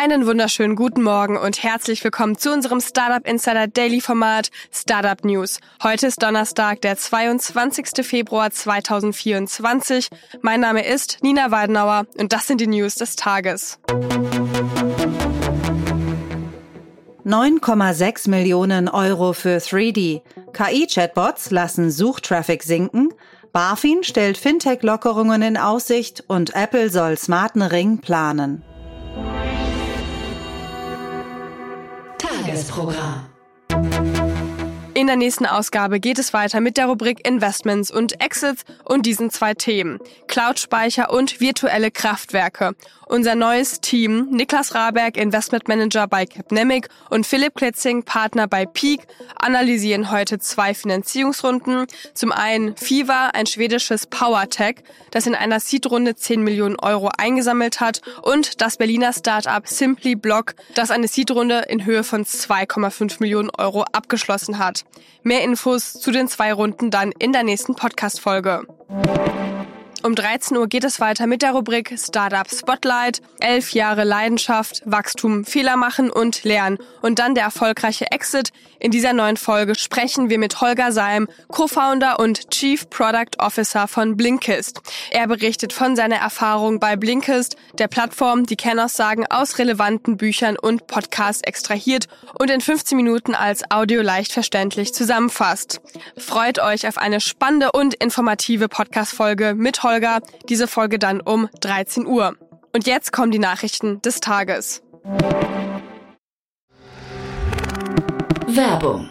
Einen wunderschönen guten Morgen und herzlich willkommen zu unserem Startup Insider Daily Format Startup News. Heute ist Donnerstag, der 22. Februar 2024. Mein Name ist Nina Weidenauer und das sind die News des Tages. 9,6 Millionen Euro für 3D. KI-Chatbots lassen Suchtraffic sinken. BaFin stellt Fintech-Lockerungen in Aussicht und Apple soll smarten Ring planen. Tagesprogramm. In der nächsten Ausgabe geht es weiter mit der Rubrik Investments und Exits und diesen zwei Themen. Cloud-Speicher und virtuelle Kraftwerke. Unser neues Team, Niklas Raberg, Investment Manager bei Capnemic und Philipp Kletzing, Partner bei Peak, analysieren heute zwei Finanzierungsrunden. Zum einen Fiva, ein schwedisches Powertech, das in einer Seed-Runde 10 Millionen Euro eingesammelt hat und das Berliner Startup Simply Block, das eine Seed-Runde in Höhe von 2,5 Millionen Euro abgeschlossen hat. Mehr Infos zu den zwei Runden dann in der nächsten Podcast-Folge. Um 13 Uhr geht es weiter mit der Rubrik Startup Spotlight. Elf Jahre Leidenschaft, Wachstum, Fehler machen und lernen. Und dann der erfolgreiche Exit. In dieser neuen Folge sprechen wir mit Holger Salm, Co-Founder und Chief Product Officer von Blinkist. Er berichtet von seiner Erfahrung bei Blinkist, der Plattform, die Kernaussagen aus relevanten Büchern und Podcasts extrahiert und in 15 Minuten als Audio leicht verständlich zusammenfasst. Freut euch auf eine spannende und informative Podcast-Folge mit Holger. Diese Folge dann um 13 Uhr. Und jetzt kommen die Nachrichten des Tages. Werbung.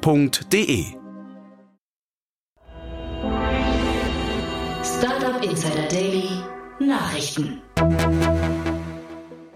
f.de. Startup Insider Daily Nachrichten.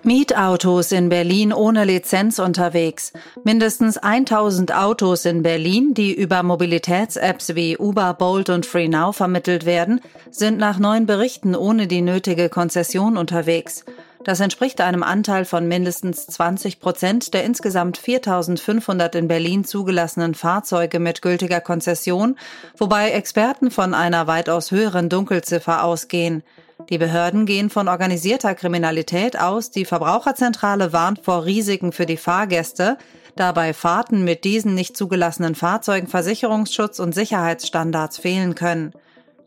Mietautos in Berlin ohne Lizenz unterwegs. Mindestens 1000 Autos in Berlin, die über Mobilitäts-Apps wie Uber, Bolt und FreeNow vermittelt werden, sind nach neuen Berichten ohne die nötige Konzession unterwegs. Das entspricht einem Anteil von mindestens 20 Prozent der insgesamt 4500 in Berlin zugelassenen Fahrzeuge mit gültiger Konzession, wobei Experten von einer weitaus höheren Dunkelziffer ausgehen. Die Behörden gehen von organisierter Kriminalität aus, die Verbraucherzentrale warnt vor Risiken für die Fahrgäste, da bei Fahrten mit diesen nicht zugelassenen Fahrzeugen Versicherungsschutz und Sicherheitsstandards fehlen können.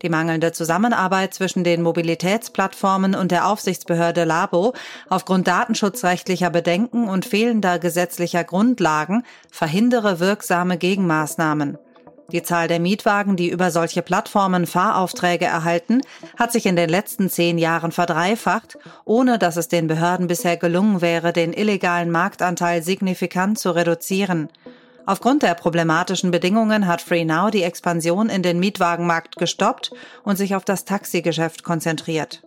Die mangelnde Zusammenarbeit zwischen den Mobilitätsplattformen und der Aufsichtsbehörde Labo aufgrund datenschutzrechtlicher Bedenken und fehlender gesetzlicher Grundlagen verhindere wirksame Gegenmaßnahmen. Die Zahl der Mietwagen, die über solche Plattformen Fahraufträge erhalten, hat sich in den letzten zehn Jahren verdreifacht, ohne dass es den Behörden bisher gelungen wäre, den illegalen Marktanteil signifikant zu reduzieren. Aufgrund der problematischen Bedingungen hat FreeNow die Expansion in den Mietwagenmarkt gestoppt und sich auf das Taxigeschäft konzentriert.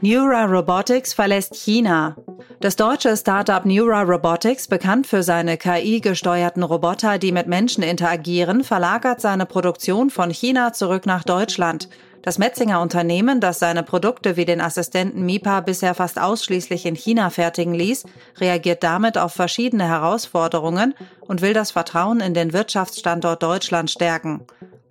Neura Robotics verlässt China. Das deutsche Startup Neura Robotics, bekannt für seine KI-gesteuerten Roboter, die mit Menschen interagieren, verlagert seine Produktion von China zurück nach Deutschland. Das Metzinger Unternehmen, das seine Produkte wie den Assistenten MIPA bisher fast ausschließlich in China fertigen ließ, reagiert damit auf verschiedene Herausforderungen und will das Vertrauen in den Wirtschaftsstandort Deutschland stärken.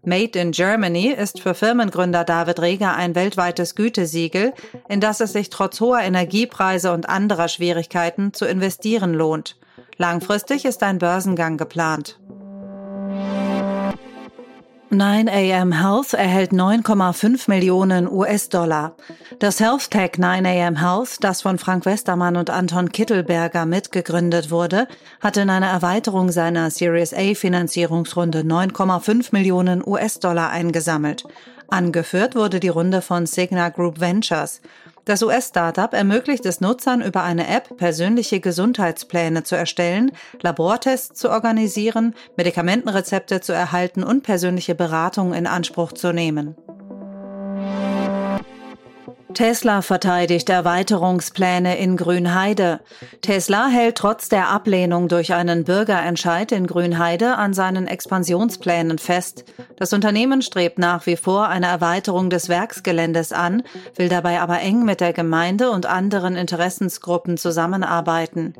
Made in Germany ist für Firmengründer David Reger ein weltweites Gütesiegel, in das es sich trotz hoher Energiepreise und anderer Schwierigkeiten zu investieren lohnt. Langfristig ist ein Börsengang geplant. 9am Health erhält 9,5 Millionen US-Dollar. Das Health Tech 9am Health, das von Frank Westermann und Anton Kittelberger mitgegründet wurde, hat in einer Erweiterung seiner Series A Finanzierungsrunde 9,5 Millionen US-Dollar eingesammelt. Angeführt wurde die Runde von Signa Group Ventures. Das US-Startup ermöglicht es Nutzern über eine App persönliche Gesundheitspläne zu erstellen, Labortests zu organisieren, Medikamentenrezepte zu erhalten und persönliche Beratung in Anspruch zu nehmen. Tesla verteidigt Erweiterungspläne in Grünheide. Tesla hält trotz der Ablehnung durch einen Bürgerentscheid in Grünheide an seinen Expansionsplänen fest. Das Unternehmen strebt nach wie vor eine Erweiterung des Werksgeländes an, will dabei aber eng mit der Gemeinde und anderen Interessensgruppen zusammenarbeiten.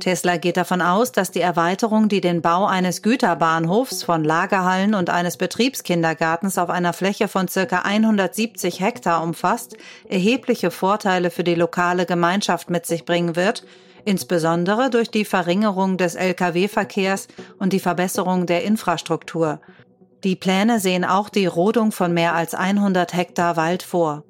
Tesla geht davon aus, dass die Erweiterung, die den Bau eines Güterbahnhofs, von Lagerhallen und eines Betriebskindergartens auf einer Fläche von circa 170 Hektar umfasst, erhebliche Vorteile für die lokale Gemeinschaft mit sich bringen wird, insbesondere durch die Verringerung des Lkw-Verkehrs und die Verbesserung der Infrastruktur. Die Pläne sehen auch die Rodung von mehr als 100 Hektar Wald vor.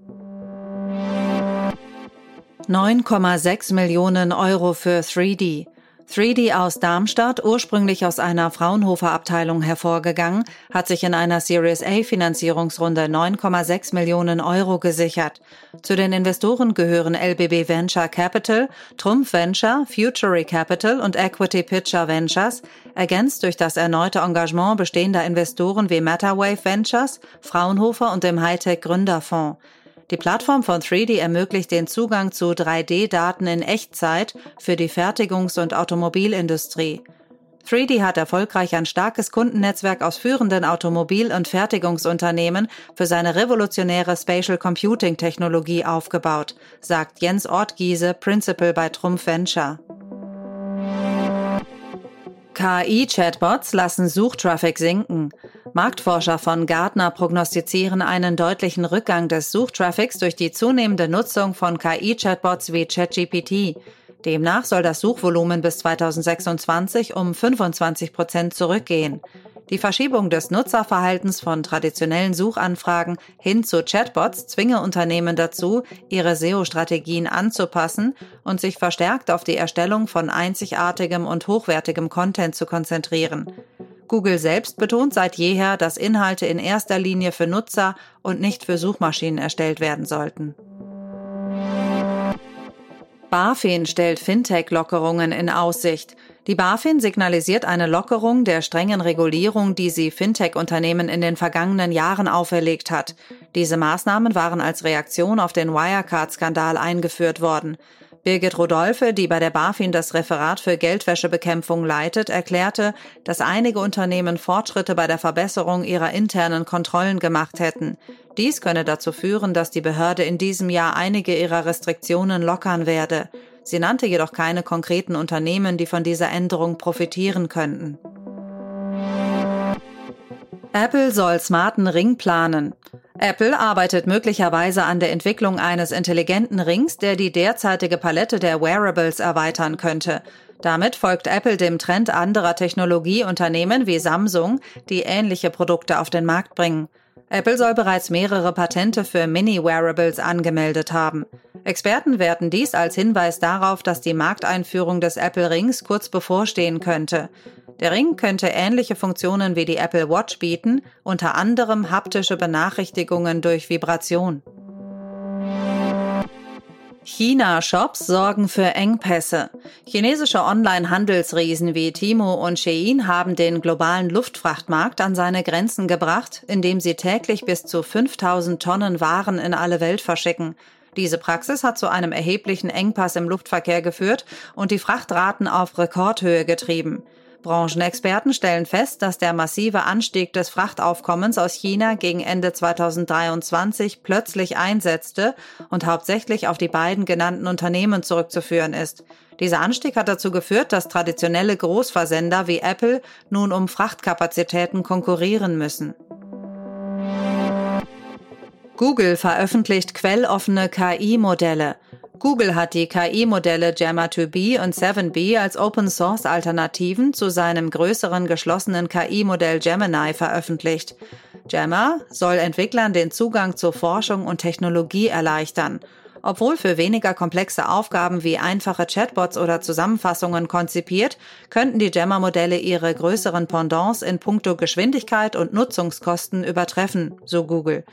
9,6 Millionen Euro für 3D. 3D aus Darmstadt, ursprünglich aus einer Fraunhofer-Abteilung hervorgegangen, hat sich in einer Series A Finanzierungsrunde 9,6 Millionen Euro gesichert. Zu den Investoren gehören LBB Venture Capital, Trumpf Venture, Futury Capital und Equity Pitcher Ventures, ergänzt durch das erneute Engagement bestehender Investoren wie Matterwave Ventures, Fraunhofer und dem Hightech Gründerfonds. Die Plattform von 3D ermöglicht den Zugang zu 3D-Daten in Echtzeit für die Fertigungs- und Automobilindustrie. 3D hat erfolgreich ein starkes Kundennetzwerk aus führenden Automobil- und Fertigungsunternehmen für seine revolutionäre Spatial Computing Technologie aufgebaut, sagt Jens Ortgiese, Principal bei Trumpf Venture. KI-Chatbots lassen Suchtraffic sinken. Marktforscher von Gartner prognostizieren einen deutlichen Rückgang des Suchtraffics durch die zunehmende Nutzung von KI-Chatbots wie ChatGPT. Demnach soll das Suchvolumen bis 2026 um 25 Prozent zurückgehen. Die Verschiebung des Nutzerverhaltens von traditionellen Suchanfragen hin zu Chatbots zwinge Unternehmen dazu, ihre SEO-Strategien anzupassen und sich verstärkt auf die Erstellung von einzigartigem und hochwertigem Content zu konzentrieren. Google selbst betont seit jeher, dass Inhalte in erster Linie für Nutzer und nicht für Suchmaschinen erstellt werden sollten. BaFin stellt Fintech-Lockerungen in Aussicht. Die BaFin signalisiert eine Lockerung der strengen Regulierung, die sie Fintech-Unternehmen in den vergangenen Jahren auferlegt hat. Diese Maßnahmen waren als Reaktion auf den Wirecard-Skandal eingeführt worden. Birgit Rodolphe, die bei der BaFin das Referat für Geldwäschebekämpfung leitet, erklärte, dass einige Unternehmen Fortschritte bei der Verbesserung ihrer internen Kontrollen gemacht hätten. Dies könne dazu führen, dass die Behörde in diesem Jahr einige ihrer Restriktionen lockern werde. Sie nannte jedoch keine konkreten Unternehmen, die von dieser Änderung profitieren könnten. Apple soll smarten Ring planen. Apple arbeitet möglicherweise an der Entwicklung eines intelligenten Rings, der die derzeitige Palette der Wearables erweitern könnte. Damit folgt Apple dem Trend anderer Technologieunternehmen wie Samsung, die ähnliche Produkte auf den Markt bringen. Apple soll bereits mehrere Patente für Mini-Wearables angemeldet haben. Experten werten dies als Hinweis darauf, dass die Markteinführung des Apple Rings kurz bevorstehen könnte. Der Ring könnte ähnliche Funktionen wie die Apple Watch bieten, unter anderem haptische Benachrichtigungen durch Vibration. China-Shops sorgen für Engpässe. Chinesische Online-Handelsriesen wie Timo und Shein haben den globalen Luftfrachtmarkt an seine Grenzen gebracht, indem sie täglich bis zu 5000 Tonnen Waren in alle Welt verschicken. Diese Praxis hat zu einem erheblichen Engpass im Luftverkehr geführt und die Frachtraten auf Rekordhöhe getrieben. Branchenexperten stellen fest, dass der massive Anstieg des Frachtaufkommens aus China gegen Ende 2023 plötzlich einsetzte und hauptsächlich auf die beiden genannten Unternehmen zurückzuführen ist. Dieser Anstieg hat dazu geführt, dass traditionelle Großversender wie Apple nun um Frachtkapazitäten konkurrieren müssen. Google veröffentlicht quelloffene KI-Modelle. Google hat die KI-Modelle Gemma 2B und 7B als Open-Source-Alternativen zu seinem größeren geschlossenen KI-Modell Gemini veröffentlicht. Gemma soll Entwicklern den Zugang zu Forschung und Technologie erleichtern. Obwohl für weniger komplexe Aufgaben wie einfache Chatbots oder Zusammenfassungen konzipiert, könnten die Gemma-Modelle ihre größeren Pendants in puncto Geschwindigkeit und Nutzungskosten übertreffen, so Google.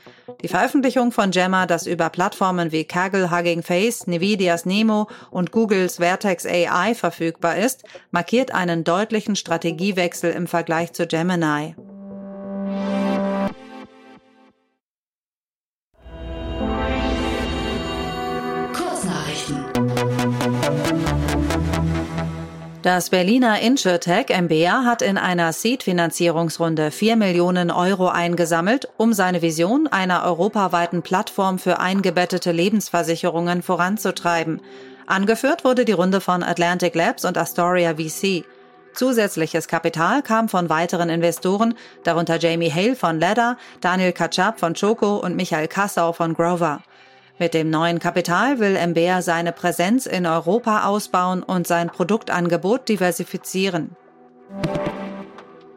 Die Veröffentlichung von Gemma, das über Plattformen wie Kaggle Hugging Face, Nvidias Nemo und Googles Vertex AI verfügbar ist, markiert einen deutlichen Strategiewechsel im Vergleich zu Gemini. Das Berliner InsurTech MBA hat in einer Seed-Finanzierungsrunde 4 Millionen Euro eingesammelt, um seine Vision einer europaweiten Plattform für eingebettete Lebensversicherungen voranzutreiben. Angeführt wurde die Runde von Atlantic Labs und Astoria VC. Zusätzliches Kapital kam von weiteren Investoren, darunter Jamie Hale von Ladder, Daniel Katschab von Choco und Michael Kassau von Grover. Mit dem neuen Kapital will MBA seine Präsenz in Europa ausbauen und sein Produktangebot diversifizieren.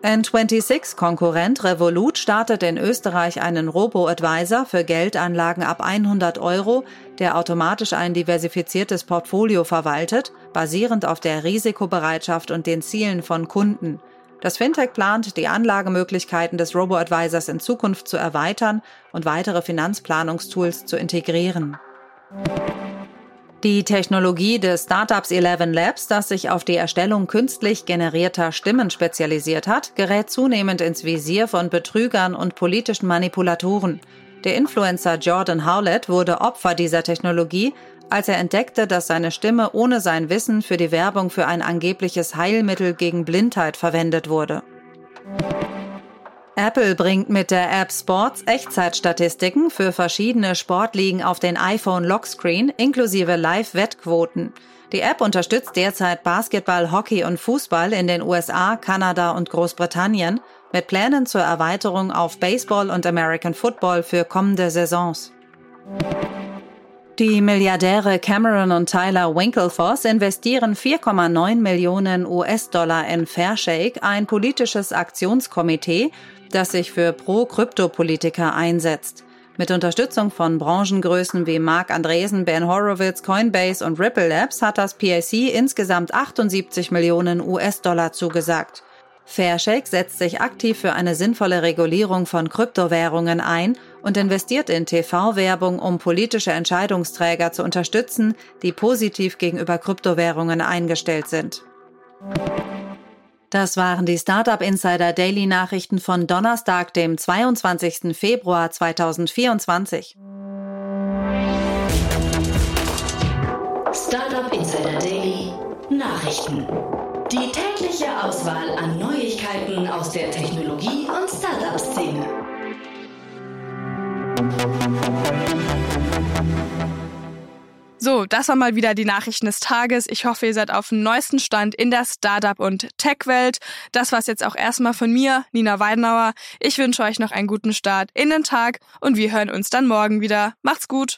N26-Konkurrent Revolut startet in Österreich einen Robo-Advisor für Geldanlagen ab 100 Euro, der automatisch ein diversifiziertes Portfolio verwaltet, basierend auf der Risikobereitschaft und den Zielen von Kunden. Das Fintech plant, die Anlagemöglichkeiten des Robo-Advisors in Zukunft zu erweitern und weitere Finanzplanungstools zu integrieren. Die Technologie des Startups Eleven Labs, das sich auf die Erstellung künstlich generierter Stimmen spezialisiert hat, gerät zunehmend ins Visier von Betrügern und politischen Manipulatoren. Der Influencer Jordan Howlett wurde Opfer dieser Technologie als er entdeckte, dass seine Stimme ohne sein Wissen für die Werbung für ein angebliches Heilmittel gegen Blindheit verwendet wurde. Apple bringt mit der App Sports Echtzeitstatistiken für verschiedene Sportligen auf den iPhone Lockscreen inklusive Live-Wettquoten. Die App unterstützt derzeit Basketball, Hockey und Fußball in den USA, Kanada und Großbritannien mit Plänen zur Erweiterung auf Baseball und American Football für kommende Saisons. Die Milliardäre Cameron und Tyler Winklevoss investieren 4,9 Millionen US-Dollar in Fairshake, ein politisches Aktionskomitee, das sich für Pro-Krypto-Politiker einsetzt. Mit Unterstützung von Branchengrößen wie Mark Andresen, Ben Horowitz, Coinbase und Ripple Labs hat das PIC insgesamt 78 Millionen US-Dollar zugesagt. Fairshake setzt sich aktiv für eine sinnvolle Regulierung von Kryptowährungen ein und investiert in TV-Werbung, um politische Entscheidungsträger zu unterstützen, die positiv gegenüber Kryptowährungen eingestellt sind. Das waren die Startup Insider Daily Nachrichten von Donnerstag, dem 22. Februar 2024. Startup Insider Daily Nachrichten. Die tägliche Auswahl an Neuigkeiten aus der Technologie- und Startup-Szene. So, das war mal wieder die Nachrichten des Tages. Ich hoffe, ihr seid auf dem neuesten Stand in der Startup- und Tech-Welt. Das war's jetzt auch erstmal von mir, Nina Weidenauer. Ich wünsche euch noch einen guten Start in den Tag und wir hören uns dann morgen wieder. Macht's gut!